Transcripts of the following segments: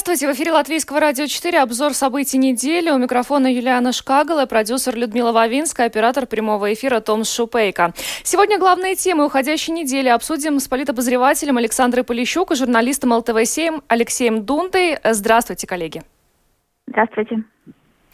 Здравствуйте, в эфире Латвийского радио 4, обзор событий недели. У микрофона Юлиана Шкагала, продюсер Людмила Вавинская, оператор прямого эфира Том Шупейко. Сегодня главные темы уходящей недели обсудим с политобозревателем Александрой Полищук и журналистом ЛТВ-7 Алексеем Дундой. Здравствуйте, коллеги. Здравствуйте.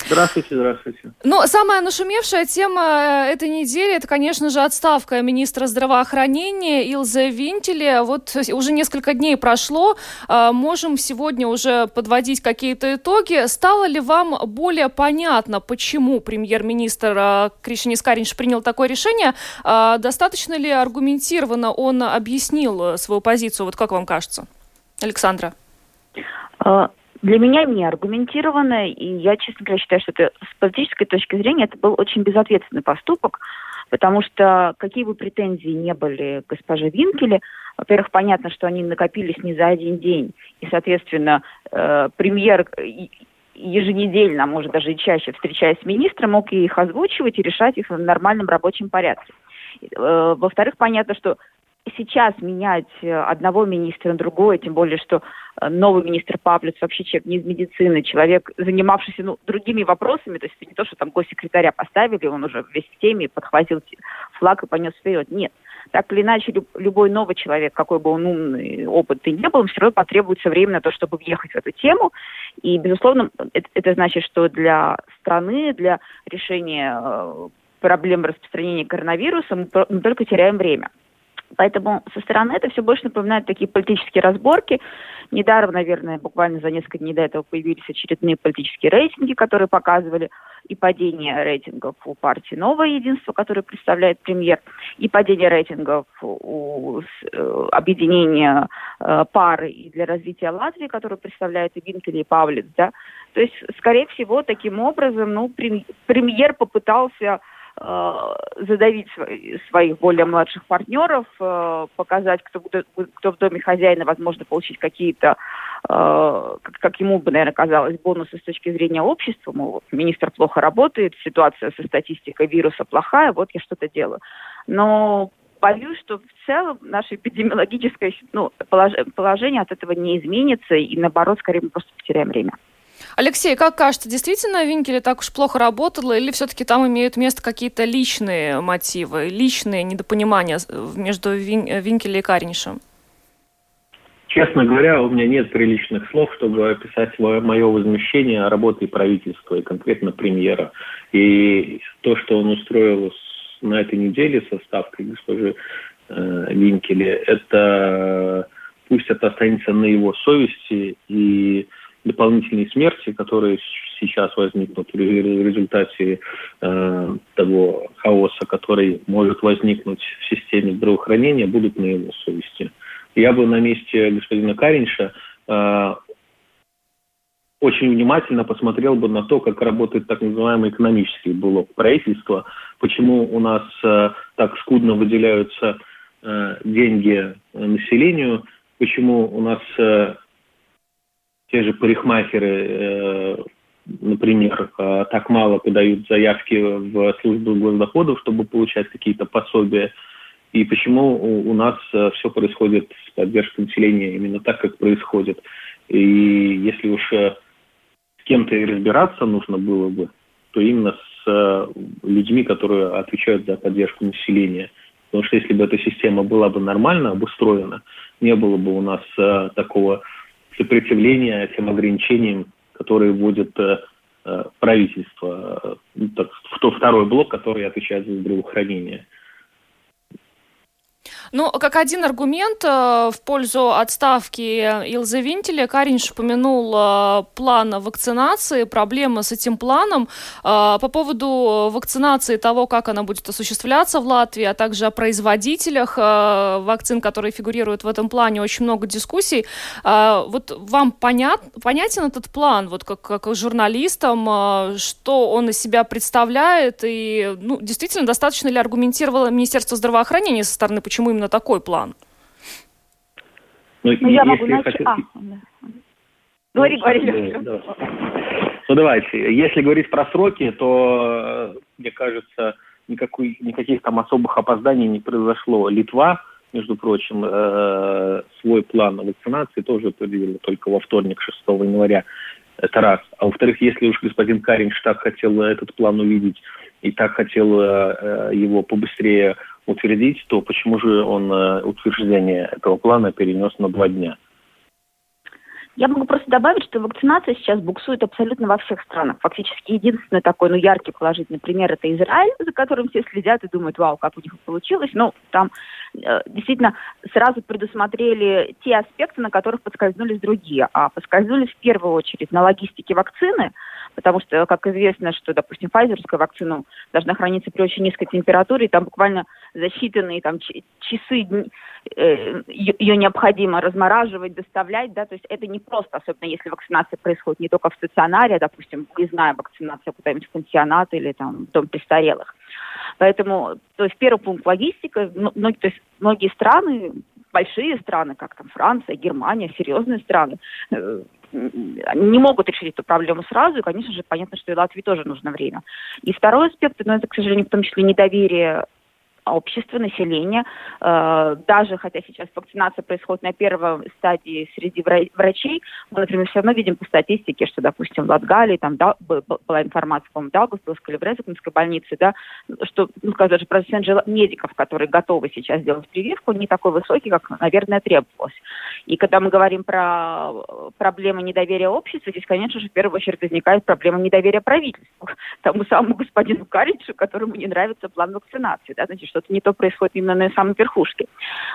Здравствуйте, здравствуйте. Ну, самая нашумевшая тема этой недели, это, конечно же, отставка министра здравоохранения Илза Винтеля. Вот уже несколько дней прошло, а, можем сегодня уже подводить какие-то итоги. Стало ли вам более понятно, почему премьер-министр а, Кришинис Каринш принял такое решение? А, достаточно ли аргументированно он объяснил свою позицию? Вот как вам кажется? Александра для меня не аргументированно, и я, честно говоря, считаю, что это с политической точки зрения это был очень безответственный поступок, потому что какие бы претензии не были госпоже Винкеле, во-первых, понятно, что они накопились не за один день, и, соответственно, э, премьер еженедельно, а может даже и чаще, встречаясь с министром, мог их озвучивать и решать их в нормальном рабочем порядке. Э, во-вторых, понятно, что сейчас менять э, одного министра на другое, тем более, что э, новый министр Павлец вообще человек не из медицины, человек, занимавшийся ну, другими вопросами, то есть не то, что там госсекретаря поставили, он уже весь в теме, подхватил флаг и понес вперед. Нет. Так или иначе, любой новый человек, какой бы он умный, опытный не был, все равно потребуется время на то, чтобы въехать в эту тему. И, безусловно, это, это значит, что для страны, для решения э, проблем распространения коронавируса мы только теряем время. Поэтому со стороны это все больше напоминает такие политические разборки. Недаром, наверное, буквально за несколько дней до этого появились очередные политические рейтинги, которые показывали и падение рейтингов у партии «Новое единство», которое представляет премьер, и падение рейтингов у э, объединения э, пары и для развития Латвии, которое представляет и Винкель, и Павлиц. Да? То есть, скорее всего, таким образом ну, премьер попытался Э, задавить своих более младших партнеров, э, показать, кто, кто в доме хозяина, возможно, получить какие-то, э, как ему бы, наверное, казалось, бонусы с точки зрения общества. Мол, министр плохо работает, ситуация со статистикой вируса плохая, вот я что-то делаю. Но боюсь, что в целом наше эпидемиологическое ну, положение от этого не изменится, и наоборот, скорее мы просто потеряем время. Алексей, как кажется, действительно Винкеле так уж плохо работало, или все-таки там имеют место какие-то личные мотивы, личные недопонимания между Вин... Винкеле и Каринишем? Честно говоря, у меня нет приличных слов, чтобы описать мое возмущение работой правительства и конкретно премьера. И то, что он устроил на этой неделе со ставкой госпожи э, Винкеле, это пусть это останется на его совести и дополнительные смерти, которые сейчас возникнут в результате э, того хаоса, который может возникнуть в системе здравоохранения, будут на его совести. Я бы на месте господина Каринша э, очень внимательно посмотрел бы на то, как работает так называемый экономический блок правительства, почему у нас э, так скудно выделяются э, деньги населению, почему у нас э, те же парикмахеры, э, например, э, так мало подают заявки в службу госдоходов, чтобы получать какие-то пособия, и почему у, нас э, все происходит с поддержкой населения именно так, как происходит. И если уж с кем-то и разбираться нужно было бы, то именно с людьми, которые отвечают за поддержку населения. Потому что если бы эта система была бы нормально обустроена, не было бы у нас такого сопротивления тем ограничениям, которые вводит э, э, правительство, э, в второй блок, который отвечает за здравоохранение. Ну, как один аргумент э, в пользу отставки Илзы Винтеля, Каринш упомянул э, план вакцинации, проблемы с этим планом. Э, по поводу вакцинации, того, как она будет осуществляться в Латвии, а также о производителях вакцин, которые фигурируют в этом плане, очень много дискуссий. Вот вам понят, понятен этот план, вот как, как журналистам, что он из себя представляет, и ну, действительно достаточно ли аргументировало Министерство здравоохранения со стороны, почему именно такой план? Но ну, я могу начать... А, да. Говори, ну, говори. Да, Ну, давайте. Если говорить про сроки, то, э, мне кажется, никакой, никаких там особых опозданий не произошло. Литва, между прочим, э, свой план вакцинации тоже утвердила только во вторник, 6 января. Это раз. А во-вторых, если уж господин Каринч так хотел этот план увидеть и так хотел э, его побыстрее утвердить, то почему же он э, утверждение этого плана перенес на два дня? Я могу просто добавить, что вакцинация сейчас буксует абсолютно во всех странах. Фактически единственный такой, ну, яркий положительный пример – это Израиль, за которым все следят и думают, вау, как у них получилось. Но там э, действительно сразу предусмотрели те аспекты, на которых подскользнулись другие. А поскользнулись в первую очередь на логистике вакцины – потому что, как известно, что, допустим, файзерская вакцина должна храниться при очень низкой температуре, и там буквально за считанные там, часы э, ее необходимо размораживать, доставлять, да, то есть это не просто, особенно если вакцинация происходит не только в стационаре, а, допустим, не знаю, вакцинация куда-нибудь в пансионат или там в дом престарелых. Поэтому, то есть первый пункт логистика, многие, то есть многие страны большие страны, как там Франция, Германия, серьезные страны, э, не могут решить эту проблему сразу, и, конечно же, понятно, что и Латвии тоже нужно время. И второй аспект, но это, к сожалению, в том числе недоверие общества, населения. Э, даже хотя сейчас вакцинация происходит на первой стадии среди врачей, мы, например, все равно видим по статистике, что, допустим, в Латгалии там да, была информация, по-моему, в Даугавпилской или в Резекнской больнице, да, что, ну, скажем, даже процент медиков, которые готовы сейчас делать прививку, не такой высокий, как, наверное, требовалось. И когда мы говорим про проблемы недоверия общества, здесь, конечно же, в первую очередь возникает проблема недоверия правительству, тому самому господину Каричу, которому не нравится план вакцинации. Да? Значит, что-то не то происходит именно на самой верхушке.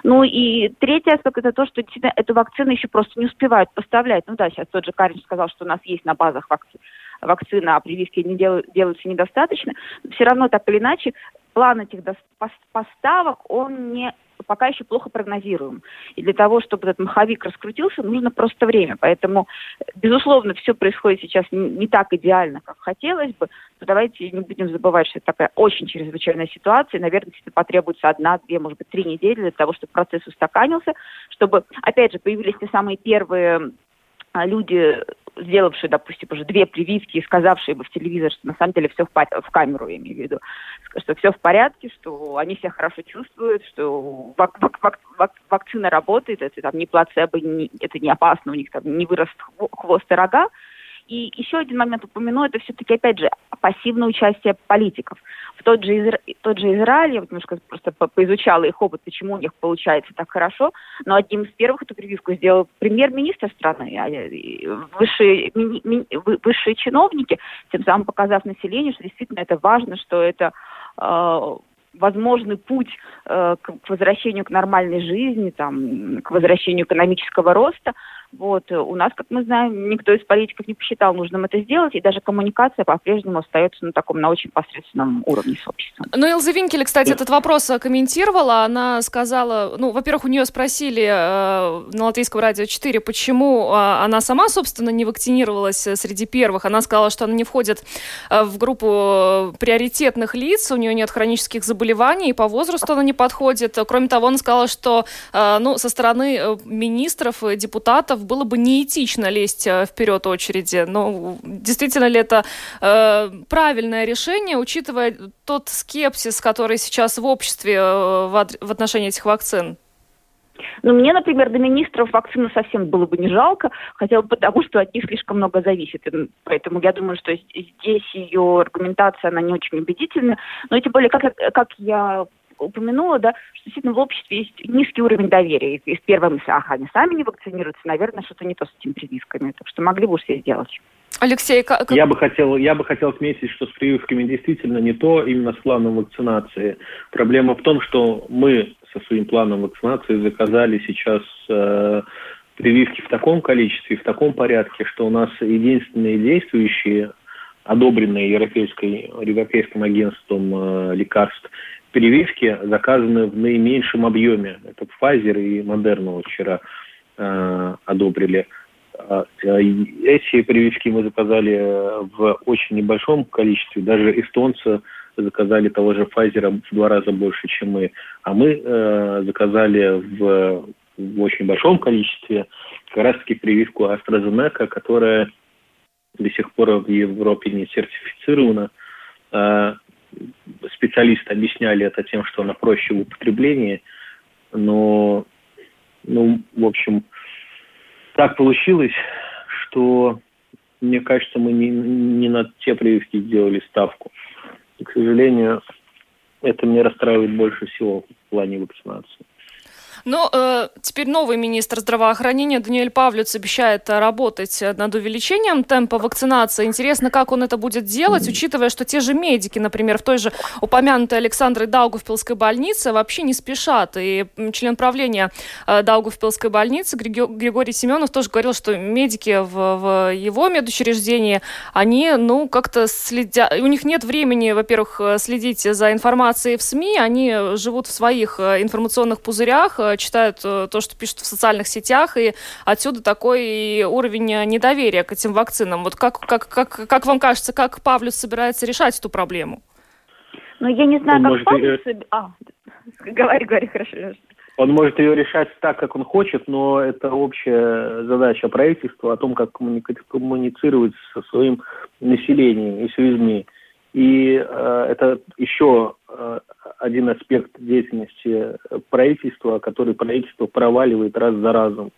Ну и третий аспект это то, что действительно эту вакцину еще просто не успевают поставлять. Ну да, сейчас тот же Карин сказал, что у нас есть на базах вакци... вакцина, а прививки не дел... делаются недостаточно. Все равно так или иначе план этих поставок, он не пока еще плохо прогнозируем. И для того, чтобы этот маховик раскрутился, нужно просто время. Поэтому, безусловно, все происходит сейчас не, так идеально, как хотелось бы. Но давайте не будем забывать, что это такая очень чрезвычайная ситуация. Наверное, это потребуется одна, две, может быть, три недели для того, чтобы процесс устаканился, чтобы, опять же, появились те самые первые а, люди, сделавшие, допустим, уже две прививки и сказавшие бы в телевизор, что на самом деле все в, в камеру, я имею в виду, что все в порядке, что они себя хорошо чувствуют, что вак вак вак вак вакцина работает, это там не плацебо, не, это не опасно, у них там не вырос хвост и рога, и еще один момент упомяну, это все-таки, опять же, пассивное участие политиков. В тот же, Изра... тот же Израиль, я вот немножко просто по поизучала их опыт, почему у них получается так хорошо, но одним из первых эту прививку сделал премьер-министр страны, а, высшие, ми... Ми... высшие чиновники, тем самым показав населению, что действительно это важно, что это э, возможный путь э, к возвращению к нормальной жизни, там, к возвращению экономического роста. Вот. У нас, как мы знаем, никто из политиков не посчитал нужным это сделать, и даже коммуникация по-прежнему остается на таком, на очень посредственном уровне с обществом. Ну, Элза Винкель, кстати, этот вопрос комментировала. Она сказала, ну, во-первых, у нее спросили э, на Латвийском радио 4, почему э, она сама, собственно, не вакцинировалась среди первых. Она сказала, что она не входит э, в группу приоритетных лиц, у нее нет хронических заболеваний, и по возрасту она не подходит. Кроме того, она сказала, что, э, ну, со стороны э, министров, депутатов было бы неэтично лезть э, вперед очереди. Но действительно ли это э, правильное решение, учитывая тот скепсис, который сейчас в обществе э, в, в отношении этих вакцин? Ну, мне, например, до министров вакцины совсем было бы не жалко, хотя бы потому, что от них слишком много зависит. Поэтому я думаю, что здесь ее аргументация, она не очень убедительна. Но тем более, как, как я упомянула, да, что действительно в обществе есть низкий уровень доверия. И, и первая мысль, ага, они сами не вакцинируются, наверное, что-то не то с этими прививками. Так что могли бы уж все сделать. Алексей, как... Я бы хотел, я бы хотел отметить, что с прививками действительно не то, именно с планом вакцинации. Проблема в том, что мы со своим планом вакцинации заказали сейчас э, прививки в таком количестве, в таком порядке, что у нас единственные действующие, одобренные Европейской, Европейским агентством э, лекарств, прививки заказаны в наименьшем объеме. Это Pfizer и Moderna вчера э, одобрили. А, э, эти прививки мы заказали в очень небольшом количестве. Даже эстонцы заказали того же Pfizer в два раза больше, чем мы. А мы э, заказали в в очень большом количестве как раз-таки прививку AstraZeneca, которая до сих пор в Европе не сертифицирована. А, специалисты объясняли это тем, что она проще в употреблении, но, ну, в общем, так получилось, что, мне кажется, мы не, не на те прививки сделали ставку. И, к сожалению, это меня расстраивает больше всего в плане вакцинации. Но э, теперь новый министр здравоохранения Даниэль Павлюц обещает работать над увеличением темпа вакцинации. Интересно, как он это будет делать, учитывая, что те же медики, например, в той же упомянутой Александрой Даугавпилской больнице вообще не спешат. И член правления э, Даугавпилской больницы Григорий Семенов тоже говорил, что медики в, в его медучреждении, они, ну, как-то следят, у них нет времени, во-первых, следить за информацией в СМИ, они живут в своих э, информационных пузырях, э, читают э, то, что пишут в социальных сетях, и отсюда такой уровень недоверия к этим вакцинам. Вот как, как, как, как вам кажется, как Павлюс собирается решать эту проблему? Ну, я не знаю, он как Павлюс... Ее... А, говори, говори, хорошо, Леша. Он может ее решать так, как он хочет, но это общая задача правительства о том, как коммуницировать со своим населением и с людьми. И э, это еще э, один аспект деятельности правительства, который правительство проваливает раз за разом.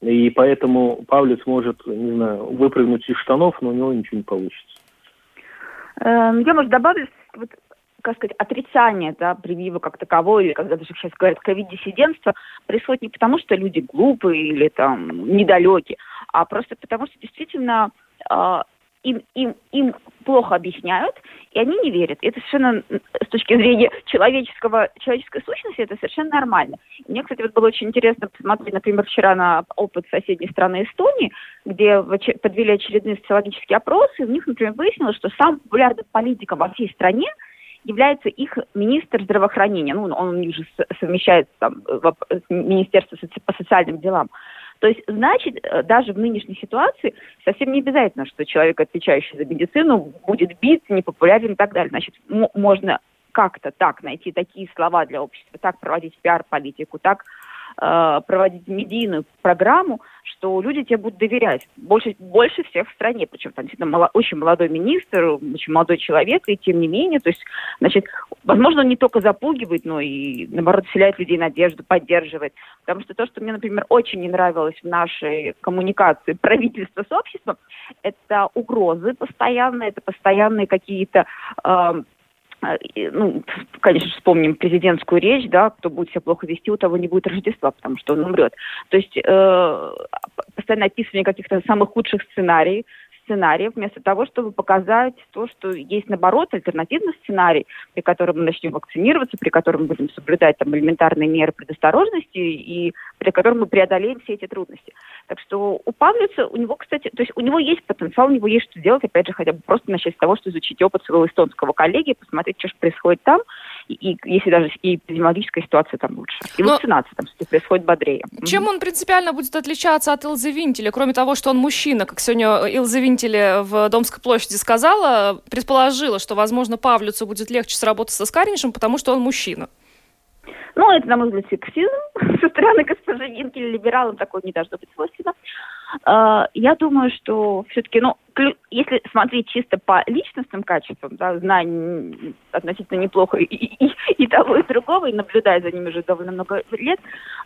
И поэтому Павлец может, не знаю, выпрыгнуть из штанов, но у него ничего не получится. Эм, я, может, добавлю, вот, как сказать, отрицание да, прививок как таковой, или когда даже сейчас говорят ковид-диссидентство, происходит не потому, что люди глупые или там недалекие, а просто потому, что действительно э, им, им, им плохо объясняют, и они не верят. Это совершенно с точки зрения человеческого, человеческой сущности это совершенно нормально. Мне, кстати, вот было очень интересно посмотреть, например, вчера на опыт соседней страны Эстонии, где подвели очередные социологические опросы, и у них, например, выяснилось, что самым популярным политиком во всей стране является их министр здравоохранения. Ну, он них же совмещает там, Министерство по социальным делам. То есть, значит, э, даже в нынешней ситуации совсем не обязательно, что человек, отвечающий за медицину, будет бит, непопулярен и так далее. Значит, можно как-то так найти такие слова для общества, так проводить пиар-политику, так э, проводить медийную программу, что люди тебе будут доверять. Больше, больше всех в стране. Причем там действительно мало, очень молодой министр, очень молодой человек, и тем не менее, то есть, значит, возможно, он не только запугивает, но и, наоборот, вселяет людей надежду, поддерживает. Потому что то, что мне, например, очень не нравилось в нашей коммуникации правительства с обществом, это угрозы постоянные, это постоянные какие-то э, ну, конечно, вспомним президентскую речь, да, кто будет себя плохо вести, у того не будет Рождества, потому что он умрет. То есть э, постоянно описывание каких-то самых худших сценариев, сценариев, вместо того, чтобы показать то, что есть, наоборот, альтернативный сценарий, при котором мы начнем вакцинироваться, при котором мы будем соблюдать там элементарные меры предосторожности и при котором мы преодолеем все эти трудности. Так что у Павлица, у него, кстати, то есть у него есть потенциал, у него есть что делать, опять же, хотя бы просто начать с того, что изучить опыт своего эстонского коллеги, посмотреть, что же происходит там, и, и если даже и эпидемиологическая ситуация там лучше. И Но... вакцинация там, кстати, происходит бодрее. Чем он принципиально будет отличаться от Илзы Винтеля, кроме того, что он мужчина, как сегодня Илза Винтеля в Домской площади сказала, предположила, что, возможно, Павлюцу будет легче сработать со Скаринишем, потому что он мужчина. Ну, это, на мой взгляд, сексизм со стороны госпожи Винкеля, либералам такое не должно быть свойственно. А, я думаю, что все-таки, ну, если смотреть чисто по личностным качествам, да, зная относительно неплохо и, и, и того, и другого, и наблюдая за ними уже довольно много лет,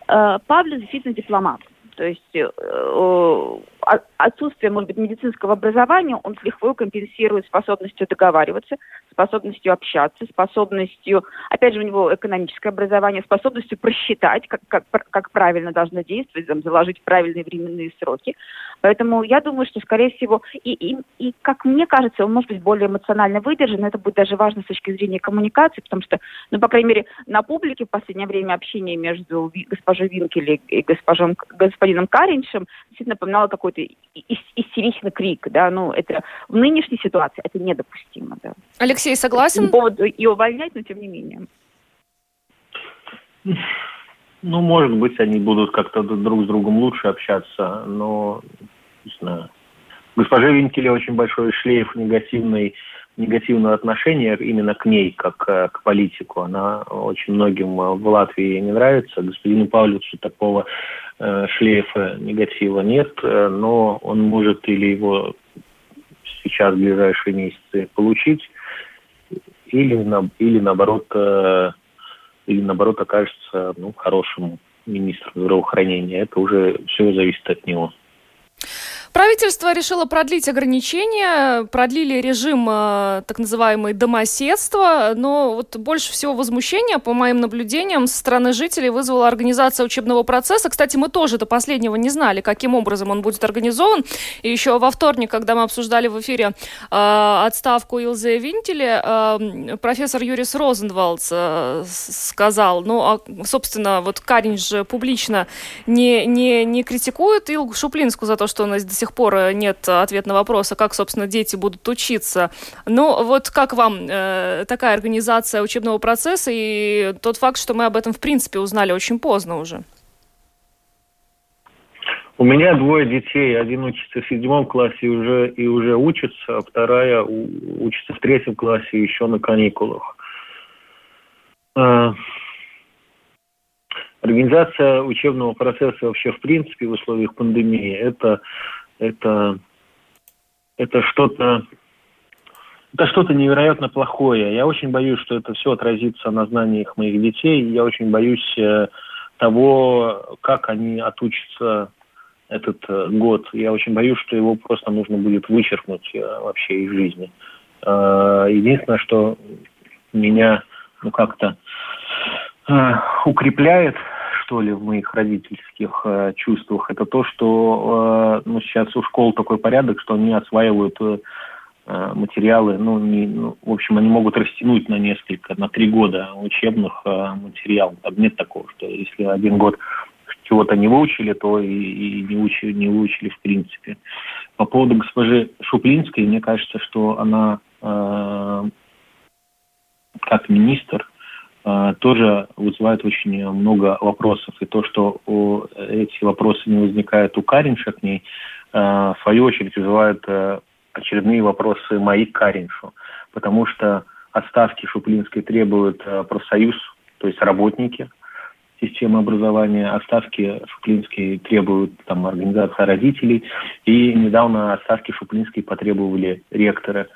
а, Павло действительно дипломат. То есть э, отсутствие, может быть, медицинского образования он с лихвой компенсирует способностью договариваться, способностью общаться, способностью, опять же, у него экономическое образование, способностью просчитать, как, как, как правильно должно действовать, там, заложить правильные временные сроки. Поэтому я думаю, что, скорее всего, и, и, и, как мне кажется, он может быть более эмоционально выдержан. Это будет даже важно с точки зрения коммуникации, потому что, ну, по крайней мере, на публике в последнее время общение между госпожой Винкель и госпожом, господином Кариншем действительно напоминало какой-то истеричный крик, да, ну, это в нынешней ситуации это недопустимо, да. Алексей, согласен? По поводу и увольнять, но тем не менее. Ну, может быть, они будут как-то друг с другом лучше общаться, но, не знаю. Госпоже Винкеле очень большой шлейф негативной негативное отношение именно к ней, как к политику. Она очень многим в Латвии не нравится. Господину Павловичу такого шлейфа негатива нет, но он может или его сейчас в ближайшие месяцы получить, или, на, или наоборот, э, или наоборот окажется ну, хорошим министром здравоохранения. Это уже все зависит от него. Правительство решило продлить ограничения, продлили режим э, так называемой домоседства, но вот больше всего возмущения, по моим наблюдениям, со стороны жителей вызвала организация учебного процесса. Кстати, мы тоже до последнего не знали, каким образом он будет организован. И еще во вторник, когда мы обсуждали в эфире э, отставку Илзе Винтеле, э, профессор Юрис Розенвалдс э, сказал, ну, а, собственно, вот Карин же публично не, не, не критикует Илгу Шуплинску за то, что она до сих пор э, нет ответа на вопрос, а как, собственно, дети будут учиться. Ну, вот как вам э, такая организация учебного процесса и тот факт, что мы об этом, в принципе, узнали очень поздно уже? У меня двое детей. Один учится в седьмом классе уже, и уже учится, а вторая учится в третьем классе еще на каникулах. А, организация учебного процесса вообще в принципе в условиях пандемии это это, это что-то это что-то невероятно плохое. Я очень боюсь, что это все отразится на знаниях моих детей. Я очень боюсь э, того, как они отучатся этот э, год. Я очень боюсь, что его просто нужно будет вычеркнуть э, вообще из жизни. Единственное, что меня ну как-то укрепляет что ли, в моих родительских э, чувствах, это то, что э, ну, сейчас у школ такой порядок, что они осваивают э, э, материалы, ну, не, ну, в общем, они могут растянуть на несколько, на три года учебных э, материалов. Там нет такого, что если один год чего-то не выучили, то и, и не, учили, не выучили в принципе. По поводу госпожи Шуплинской, мне кажется, что она э, как министр тоже вызывает очень много вопросов. И то, что эти вопросы не возникают у Каринша к ней, а, в свою очередь вызывает э, очередные вопросы мои к Кариншу. Потому что отставки Шуплинской требует э, профсоюз, то есть работники системы образования, отставки Шуплинской требуют там, организация родителей, и недавно отставки Шуплинской потребовали ректоры.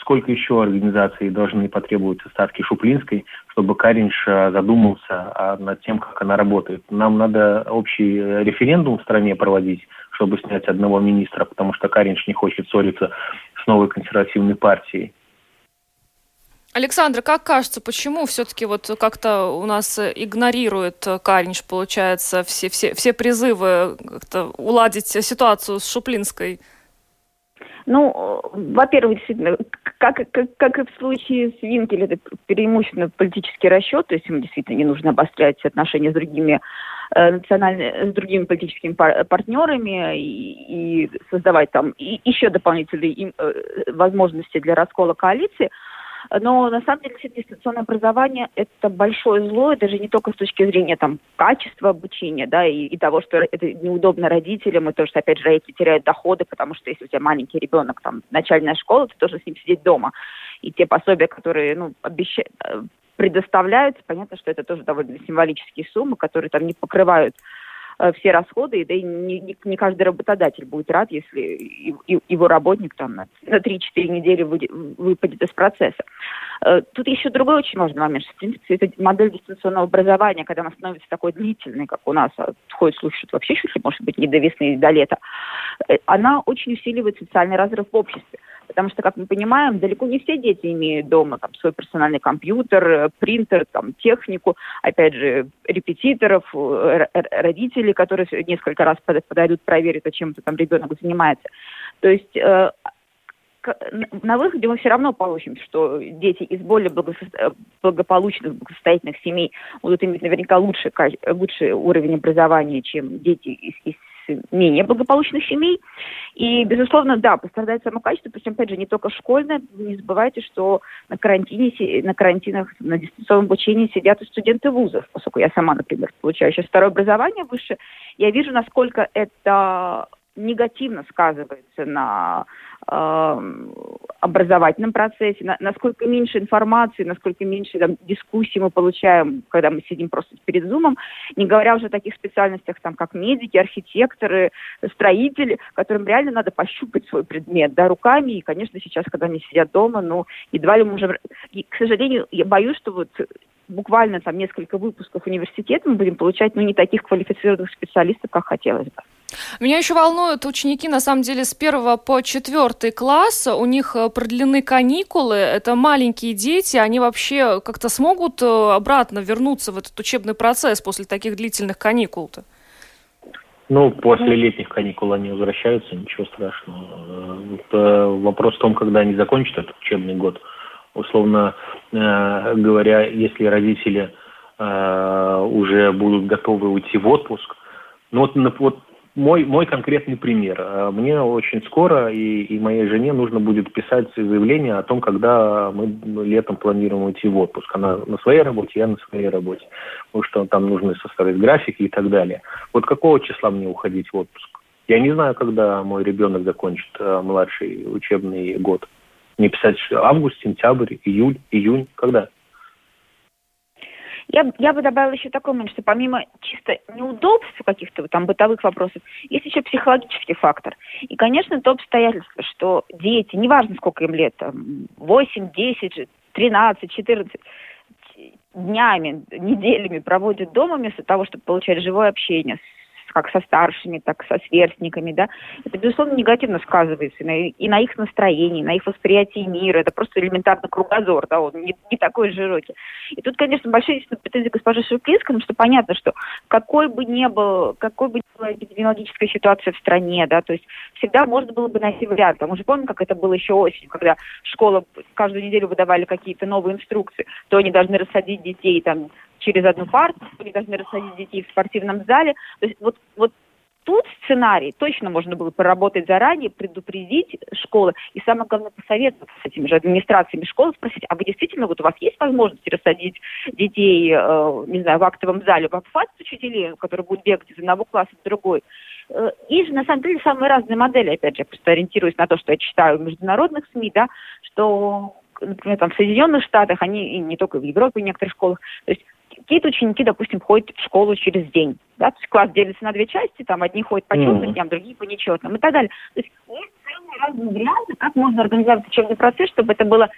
Сколько еще организаций должны потребовать ставки Шуплинской, чтобы Каринш а, задумался а, над тем, как она работает. Нам надо общий референдум в стране проводить, чтобы снять одного министра, потому что Каринш не хочет ссориться с новой консервативной партией. Александр, как кажется, почему все-таки вот как-то у нас игнорирует Каринш, получается, все, все, все призывы как-то уладить ситуацию с Шуплинской? Ну, во-первых, действительно, как, как, как и в случае с Винкель, это преимущественно политический расчет, то есть им действительно не нужно обострять отношения с другими э, национальными, с другими политическими пар партнерами и, и создавать там и, еще дополнительные им, э, возможности для раскола коалиции. Но на самом деле дистанционное образование – это большое зло, даже не только с точки зрения там, качества обучения, да, и, и того, что это неудобно родителям, и то, что, опять же, родители теряют доходы, потому что если у тебя маленький ребенок, там, начальная школа, ты должен с ним сидеть дома. И те пособия, которые, ну, обещают, э, предоставляются, понятно, что это тоже довольно символические суммы, которые там не покрывают все расходы, да и не, не, каждый работодатель будет рад, если его работник там на, на 3-4 недели выпадет из процесса. Э, тут еще другой очень важный момент, что, в принципе, эта модель дистанционного образования, когда она становится такой длительной, как у нас, а ходит слух, что вообще чуть ли, может быть, не до весны, до лета, э, она очень усиливает социальный разрыв в обществе. Потому что, как мы понимаем, далеко не все дети имеют дома там, свой персональный компьютер, э, принтер, там, технику, опять же, репетиторов, э, родителей, которые несколько раз подойдут проверить, а чем-то там ребенок занимается. То есть э, на выходе мы все равно получим, что дети из более благополучных, благосостоятельных семей будут иметь наверняка лучший, лучший уровень образования, чем дети из, из менее благополучных семей. И, безусловно, да, пострадает само качество, причем, опять же, не только школьное. Не забывайте, что на карантине, на карантинах, на дистанционном обучении сидят и студенты вузов, поскольку я сама, например, получаю сейчас второе образование выше, я вижу, насколько это негативно сказывается на э, образовательном процессе, на, насколько меньше информации, насколько меньше там, дискуссий мы получаем, когда мы сидим просто перед зумом, не говоря уже о таких специальностях, там, как медики, архитекторы, строители, которым реально надо пощупать свой предмет, да, руками, и, конечно, сейчас, когда они сидят дома, ну, едва ли мы уже... И, к сожалению, я боюсь, что вот буквально там несколько выпусков университета мы будем получать, ну, не таких квалифицированных специалистов, как хотелось бы. Меня еще волнуют ученики, на самом деле, с первого по четвертый класс. У них э, продлены каникулы. Это маленькие дети. Они вообще как-то смогут э, обратно вернуться в этот учебный процесс после таких длительных каникул-то? Ну, после летних каникул они возвращаются, ничего страшного. Это вопрос в том, когда они закончат этот учебный год. Условно э, говоря, если родители уже будут готовы уйти в отпуск, ну вот, вот мой, мой конкретный пример. Э, мне очень скоро и, и моей жене нужно будет писать заявление о том, когда мы летом планируем уйти в отпуск. Она на своей работе, я на своей работе. Потому что там нужно составить графики и так далее. Вот какого числа мне уходить в отпуск? Я не знаю, когда мой ребенок закончит э, младший учебный год. Мне писать август, сентябрь, июль, июнь, когда? Я, я бы добавила еще такой момент, что помимо чисто неудобств каких-то там бытовых вопросов, есть еще психологический фактор. И, конечно, то обстоятельство, что дети, неважно сколько им лет, там, 8, 10, 13, 14, днями, неделями проводят дома вместо того, чтобы получать живое общение как со старшими, так со сверстниками, да, это, безусловно, негативно сказывается и на, и на их настроении, на их восприятии мира. Это просто элементарно кругозор, да, он не, не такой широкий. И тут, конечно, большие претензии госпожи Шевклинской, потому что понятно, что какой бы ни был, какой бы ни была эпидемиологическая ситуация в стране, да, то есть всегда можно было бы найти вариант. А мы же помним, как это было еще осенью, когда школа каждую неделю выдавали какие-то новые инструкции, то они должны рассадить детей там через одну парту, они должны рассадить детей в спортивном зале. То есть вот, вот тут сценарий точно можно было поработать заранее, предупредить школы и самое главное посоветоваться с этими же администрациями школы, спросить, а вы действительно, вот у вас есть возможность рассадить детей, э, не знаю, в актовом зале, в обхватить учителей, которые будут бегать из одного класса в другой? Э, есть же, на самом деле, самые разные модели, опять же, просто ориентируюсь на то, что я читаю в международных СМИ, да, что например, там в Соединенных Штатах, они и не только в Европе, в некоторых школах, то есть какие-то ученики, допустим, ходят в школу через день. Да? То есть класс делится на две части, там одни ходят по четным дням, другие по нечетным и так далее. То есть есть самые разные варианты, как можно организовать учебный процесс, чтобы это было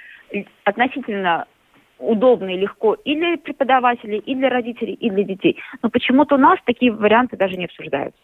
относительно удобно и легко и для преподавателей, и для родителей, и для детей. Но почему-то у нас такие варианты даже не обсуждаются.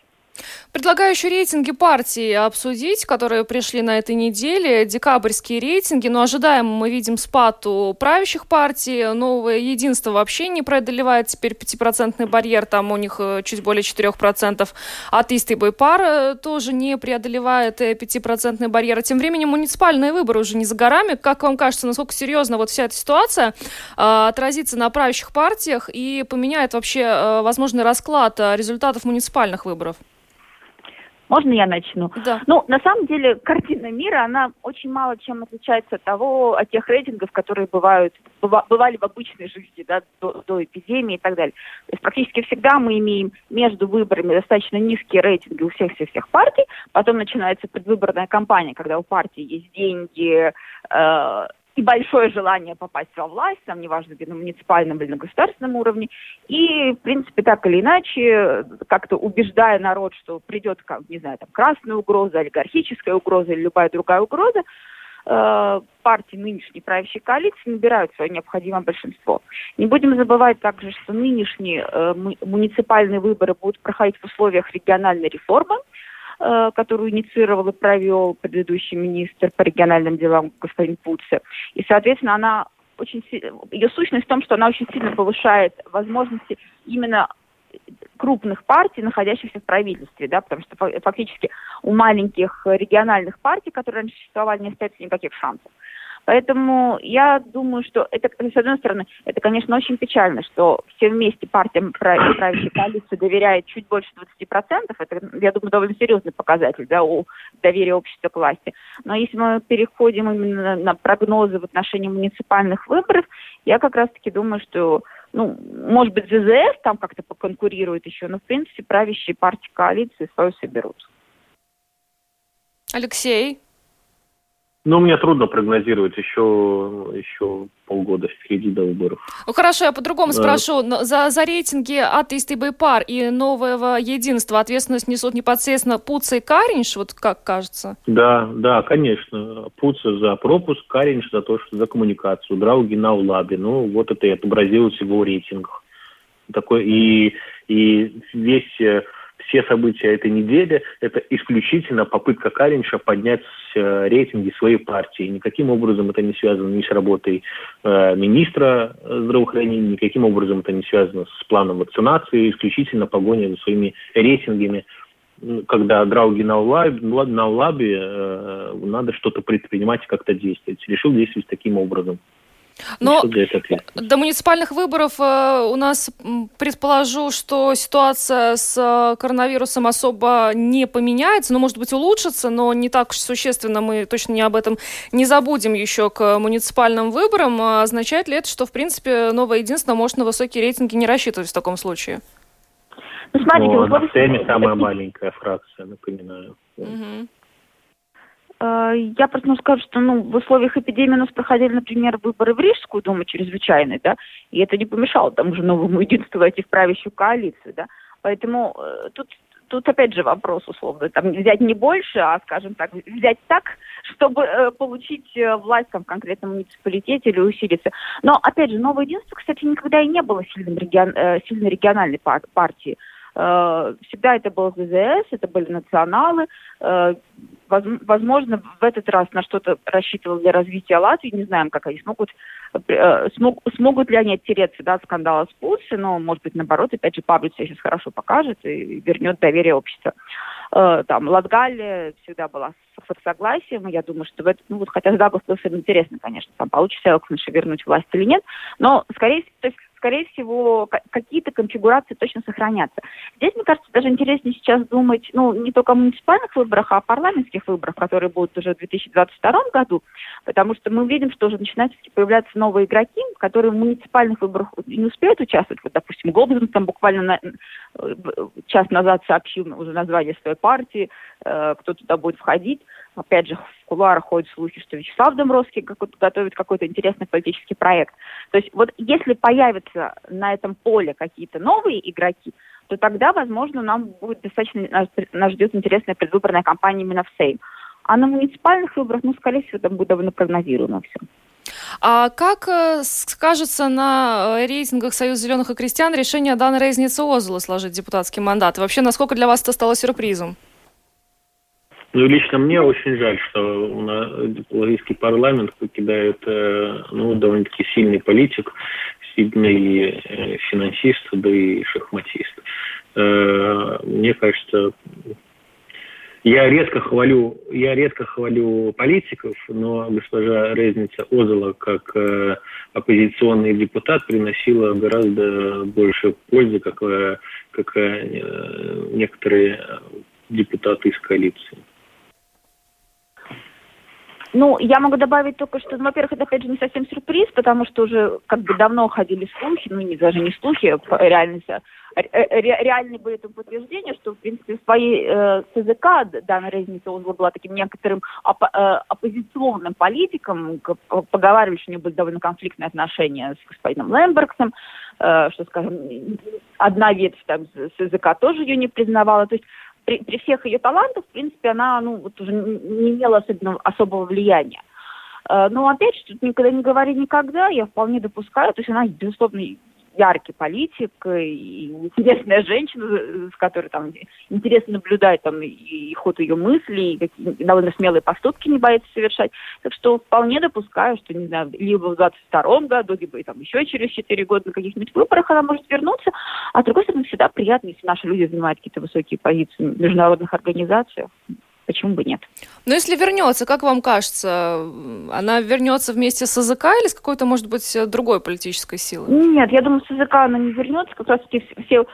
Предлагаю еще рейтинги партий обсудить, которые пришли на этой неделе. Декабрьские рейтинги, но ожидаемо мы видим спад у правящих партий. Новое единство вообще не преодолевает теперь 5% барьер, там у них э, чуть более 4%. Атеисты и Байпар э, тоже не преодолевает 5% э, барьер. Тем временем муниципальные выборы уже не за горами. Как вам кажется, насколько серьезно вот вся эта ситуация э, отразится на правящих партиях и поменяет вообще э, возможный расклад результатов муниципальных выборов? Можно я начну? Да. Ну, на самом деле, картина мира, она очень мало чем отличается от того, от тех рейтингов, которые бывают, бывали в обычной жизни, да, до, до эпидемии и так далее. То есть практически всегда мы имеем между выборами достаточно низкие рейтинги у всех-всех-всех партий, потом начинается предвыборная кампания, когда у партии есть деньги, э, и большое желание попасть во власть, там, неважно, где на муниципальном или на государственном уровне, и, в принципе, так или иначе, как-то убеждая народ, что придет, как, не знаю, там, красная угроза, олигархическая угроза или любая другая угроза, э, партии нынешней правящей коалиции набирают свое необходимое большинство. Не будем забывать также, что нынешние э, муниципальные выборы будут проходить в условиях региональной реформы, которую инициировал и провел предыдущий министр по региональным делам господин Пуце. И, соответственно, она очень ее сущность в том, что она очень сильно повышает возможности именно крупных партий, находящихся в правительстве, да, потому что фактически у маленьких региональных партий, которые раньше существовали, не остается никаких шансов. Поэтому я думаю, что это, с одной стороны, это, конечно, очень печально, что все вместе партиям правящей коалиции доверяет чуть больше 20%. Это, я думаю, довольно серьезный показатель да, у доверия общества к власти. Но если мы переходим именно на прогнозы в отношении муниципальных выборов, я как раз-таки думаю, что ну, может быть, ЗЗС там как-то поконкурирует еще, но, в принципе, правящие партии коалиции свою соберут. Алексей? Ну, мне трудно прогнозировать еще, еще полгода впереди до выборов. Ну хорошо, я по-другому да. спрошу. За, за рейтинги атеисты Байпар и нового единства ответственность несут непосредственно Пуца и Каринш, вот как кажется? Да, да, конечно. Пуца за пропуск, Каринш за то, что за коммуникацию, Драуги на Улабе. Ну, вот это и отобразилось в его рейтингах. Такой, и, и весь э, все события этой недели – это исключительно попытка Каринша поднять э, рейтинги своей партии. Никаким образом это не связано ни с работой э, министра здравоохранения, никаким образом это не связано с планом вакцинации, исключительно погоня за своими рейтингами. Когда Драуги на Улабе э, надо что-то предпринимать и как-то действовать. Решил действовать таким образом. Но до муниципальных выборов э, у нас, предположу, что ситуация с э, коронавирусом особо не поменяется, ну, может быть, улучшится, но не так уж существенно, мы точно не об этом не забудем еще к муниципальным выборам. А означает ли это, что, в принципе, новое единство может на высокие рейтинги не рассчитывать в таком случае? Ну, смотрите, ну, на сцене самая маленькая фракция, напоминаю. Угу. Э, я просто могу сказать, что ну, в условиях эпидемии у нас проходили, например, выборы в Рижскую думу чрезвычайные, да, и это не помешало тому же новому единству войти в правящую коалицию, да. Поэтому э, тут, тут опять же вопрос условно, там взять не больше, а, скажем так, взять так, чтобы э, получить э, власть там, в конкретном муниципалитете или усилиться. Но, опять же, новое единство, кстати, никогда и не было сильным регион, э, сильной региональной пар- партией. Э, всегда это был ЗЗС, это были националы. Э, возможно, в этот раз на что-то рассчитывал для развития Латвии. Не знаем, как они смогут, э, смог, смогут ли они оттереться да, от скандала с Путси, но, может быть, наоборот, опять же, себя сейчас хорошо покажет и вернет доверие общества. Там, Латгалия всегда была с согласием, я думаю, что в этом, ну вот, хотя с Дагласом интересно, конечно, там получится Элкнеша вернуть власть или нет, но, скорее то есть скорее всего, какие-то конфигурации точно сохранятся. Здесь, мне кажется, даже интереснее сейчас думать, ну, не только о муниципальных выборах, а о парламентских выборах, которые будут уже в 2022 году, потому что мы видим, что уже начинают появляться новые игроки, которые в муниципальных выборах не успеют участвовать. Вот, допустим, Гоббин там буквально на, э, час назад сообщил уже название своей партии, э, кто туда будет входить. Опять же, в кулуарах ходят слухи, что Вячеслав Домбровский готовит какой-то интересный политический проект. То есть вот если появятся на этом поле какие-то новые игроки, то тогда, возможно, нам будет достаточно, нас, ждет интересная предвыборная кампания именно в Сейм. А на муниципальных выборах, ну, скорее всего, там будет довольно прогнозируемо все. А как э, скажется на э, рейтингах Союз зеленых и крестьян решение Даны Резницы Озла сложить депутатский мандат? И вообще, насколько для вас это стало сюрпризом? Ну, лично мне очень жаль, что у нас латвийский парламент покидает э, ну, довольно-таки сильный политик, сильный э, финансист, да и шахматист. Э, мне кажется, я редко хвалю, я редко хвалю политиков, но госпожа Резница Озела как оппозиционный депутат приносила гораздо больше пользы, как, э, как некоторые депутаты из коалиции. Ну, я могу добавить только, что, ну, во-первых, это, опять же, не совсем сюрприз, потому что уже как бы давно ходили слухи, ну, не, даже не слухи, а реальность, ре, реальные были это подтверждения, что, в принципе, в своей э, ЦЗК Дана Резница была таким некоторым оп, э, оппозиционным политиком, поговаривали, что у него были довольно конфликтные отношения с господином Лембергсом, э, что, скажем, одна ветвь там ЦЗК тоже ее не признавала, то есть при, при всех ее талантах, в принципе, она ну, вот уже не имела особенно, особого влияния. Э, но опять же, тут никогда не говори никогда, я вполне допускаю, то есть она, безусловно, яркий политик и интересная женщина, с которой там интересно наблюдать там и ход ее мыслей, и довольно смелые поступки не боится совершать. Так что вполне допускаю, что, не знаю, либо в 22 году, либо там еще через 4 года на каких-нибудь выборах она может вернуться. А с другой стороны, всегда приятно, если наши люди занимают какие-то высокие позиции в международных организациях почему бы нет. Но если вернется, как вам кажется, она вернется вместе с АЗК или с какой-то, может быть, другой политической силой? Нет, я думаю, с АЗК она не вернется. Как раз таки все,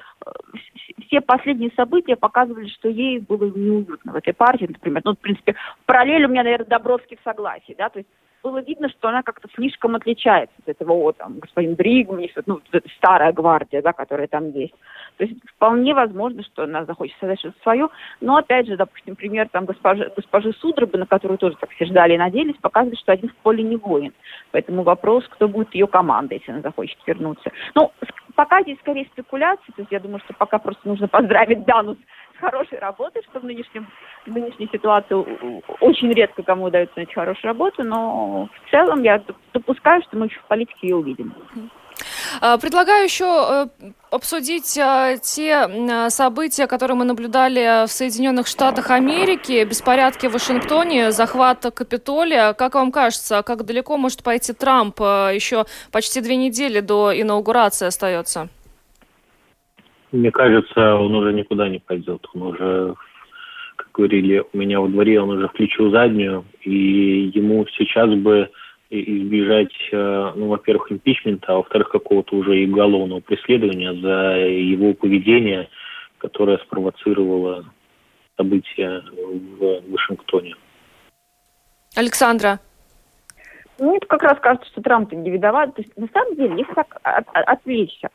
все последние события показывали, что ей было неуютно в этой партии, например. Ну, в принципе, параллель у меня, наверное, Добровский в согласии, да, то есть было видно, что она как-то слишком отличается от этого, о, там, господин Бригман, ну, старая гвардия, да, которая там есть. То есть вполне возможно, что она захочет создать что-то свое. Но, опять же, допустим, пример там госпожи, госпожи Судробы, на которую тоже так все ждали и надеялись, показывает, что один в поле не воин. Поэтому вопрос, кто будет ее командой, если она захочет вернуться. Ну, пока здесь скорее спекуляции, то есть я думаю, что пока просто нужно поздравить Дану хорошей работой, что в, нынешнем, в нынешней ситуации очень редко кому удается найти хорошую работу, но в целом я допускаю, что мы еще в политике ее увидим. А, предлагаю еще э, обсудить а, те события, которые мы наблюдали в Соединенных Штатах Америки, беспорядки в Вашингтоне, захват Капитолия. Как вам кажется, как далеко может пойти Трамп? Э, еще почти две недели до инаугурации остается. Мне кажется, он уже никуда не пойдет. Он уже, как говорили, у меня во дворе он уже включил заднюю, и ему сейчас бы избежать, э, ну, во-первых, импичмента, а во-вторых, какого-то уже и уголовного преследования за его поведение, которое спровоцировало события в Вашингтоне. Александра. Ну, это как раз кажется, что Трамп не виноват. То есть, на самом деле, если так отвлечься,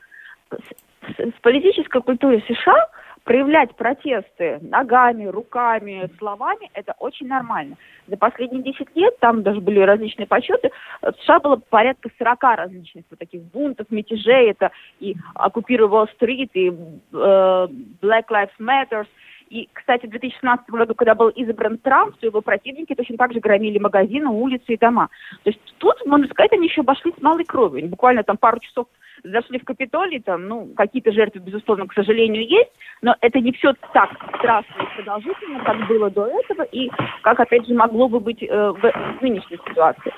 с, политической культурой США – проявлять протесты ногами, руками, словами, это очень нормально. За последние 10 лет, там даже были различные подсчеты, в США было порядка 40 различных вот таких бунтов, мятежей, это и оккупируй Уолл-стрит, и э, Black Lives Matter, и, кстати, в 2016 году, когда был избран Трамп, то его противники точно так же громили магазины, улицы и дома. То есть тут, можно сказать, они еще обошли с малой кровью. Буквально там пару часов зашли в Капитолий, там, ну, какие-то жертвы, безусловно, к сожалению, есть, но это не все так страшно и продолжительно, как было до этого, и как, опять же, могло бы быть э, в, нынешней ситуации.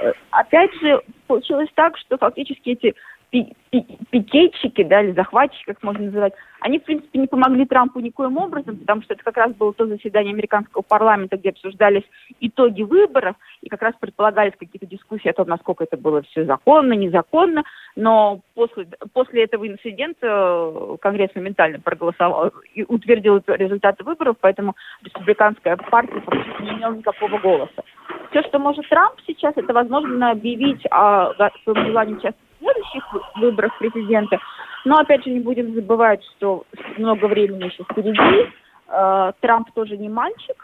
Э, опять же, получилось так, что фактически эти пикетчики, да, или захватчики, как можно называть, они, в принципе, не помогли Трампу никоим образом, потому что это как раз было то заседание американского парламента, где обсуждались итоги выборов, и как раз предполагались какие-то дискуссии о том, насколько это было все законно, незаконно, но после, после этого инцидента э, Конгресс моментально проголосовал и утвердил результаты выборов, поэтому республиканская партия фактически не имела никакого голоса. Все, что может Трамп сейчас, это, возможно, объявить о своем желании участвовать следующих выборах президента. Но, опять же, не будем забывать, что много времени еще впереди. Э, Трамп тоже не мальчик.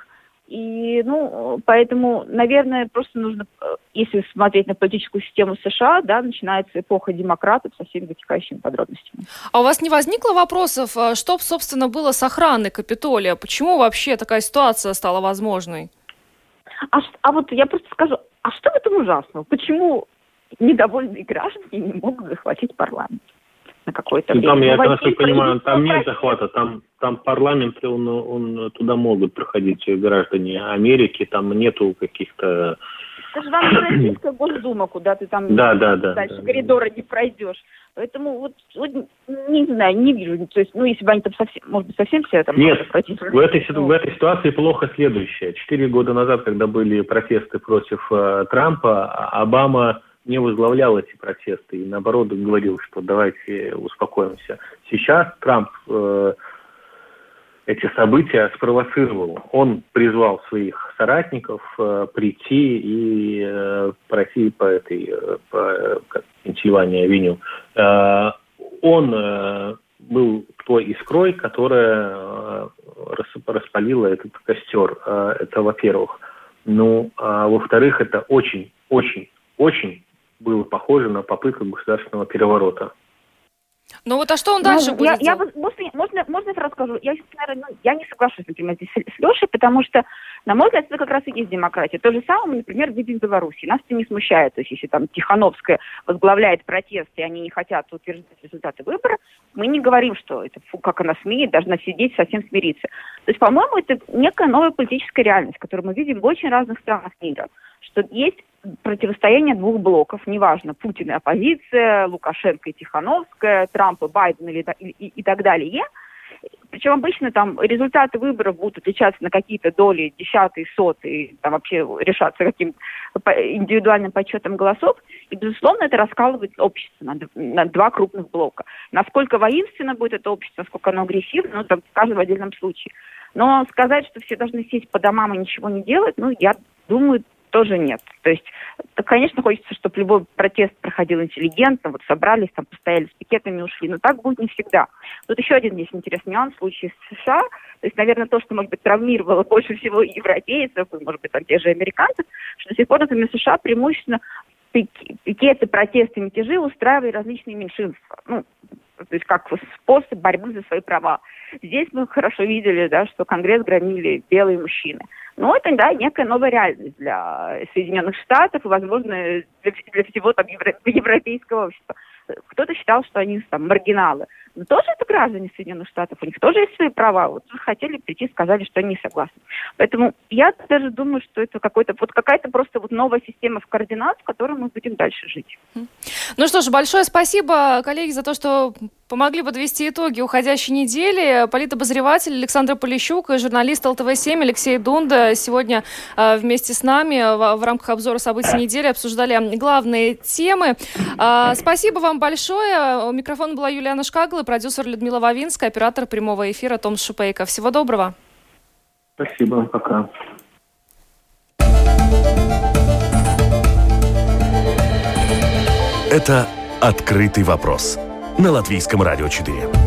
И, ну, поэтому, наверное, просто нужно, э, если смотреть на политическую систему США, да, начинается эпоха демократов со всеми вытекающими подробностями. А у вас не возникло вопросов, э, что, собственно, было с охраной Капитолия? Почему вообще такая ситуация стала возможной? А, а вот я просто скажу, а что в этом ужасного? Почему недовольные граждане не могут захватить парламент на какое-то ну, время. Там, я, насколько понимаю, там нет захвата, там, там парламент, он, он, туда могут проходить граждане Америки, там нету каких-то... Это же вам не Российская Госдума, куда ты там да, да, да, дальше да, коридора да. не пройдешь. Поэтому вот, вот не знаю, не вижу. То есть, ну, если бы они там совсем, может быть, совсем все там... Нет, в этой, ну. в этой ситуации плохо следующее. Четыре года назад, когда были протесты против э, Трампа, Обама не возглавлял эти протесты и наоборот говорил, что давайте успокоимся. Сейчас Трамп э, эти события спровоцировал. Он призвал своих соратников э, прийти и э, пройти по этой э, по Пенсильвания-авеню. Э, он э, был той искрой, которая э, распалила этот костер. Э, это во-первых. Ну, а во-вторых, это очень, очень, очень было похоже на попытку государственного переворота. Ну вот, а что он дальше ну, будет я, я, можно, можно, можно я расскажу? Я, наверное, ну, я не соглашусь, например, здесь с, Лешей, потому что, на мой взгляд, это как раз и есть демократия. То же самое мы, например, видим в Беларуси. Нас это не смущает. То есть, если там Тихановская возглавляет протест, и они не хотят утверждать результаты выборов, мы не говорим, что это, фу, как она смеет, должна сидеть, совсем смириться. То есть, по-моему, это некая новая политическая реальность, которую мы видим в очень разных странах мира. Что есть противостояние двух блоков, неважно, Путин и оппозиция, Лукашенко и Тихановская, Трамп и Байден или, и, и, и так далее. Причем обычно там результаты выборов будут отличаться на какие-то доли, десятые, сотые, там вообще решаться каким индивидуальным подсчетом голосов. И, безусловно, это раскалывает общество на, на два крупных блока. Насколько воинственно будет это общество, насколько оно агрессивно, ну, там, в каждом отдельном случае. Но сказать, что все должны сесть по домам и ничего не делать, ну, я думаю, тоже нет. То есть, конечно, хочется, чтобы любой протест проходил интеллигентно, вот собрались, там постояли с пикетами, ушли, но так будет не всегда. Тут еще один есть интересный нюанс в случае с США. То есть, наверное, то, что, может быть, травмировало больше всего европейцев, и, может быть, там те же американцев, что до сих пор, например, США преимущественно пикеты, протесты, мятежи устраивали различные меньшинства. Ну, то есть как способ борьбы за свои права. Здесь мы хорошо видели, да, что Конгресс громили белые мужчины. Но это, да, некая новая реальность для Соединенных Штатов и, возможно, для, для всего там евро, европейского общества. Кто-то считал, что они там маргиналы. Тоже это граждане Соединенных Штатов, у них тоже есть свои права. Вот хотели прийти, сказали, что они не согласны. Поэтому я даже думаю, что это какой-то вот какая-то просто вот новая система в координат, в которой мы будем дальше жить. Ну что ж, большое спасибо, коллеги, за то, что помогли подвести итоги уходящей недели. Политобозреватель Александр Полищук и журналист ЛТВ-7 Алексей Дунда сегодня э, вместе с нами в, рамках обзора событий недели обсуждали главные темы. Э, спасибо вам большое. У микрофона была Юлиана Шкагла, продюсер Людмила Вавинская, оператор прямого эфира Том Шупейко. Всего доброго. Спасибо, пока. Это «Открытый вопрос» на Латвийском радио 4.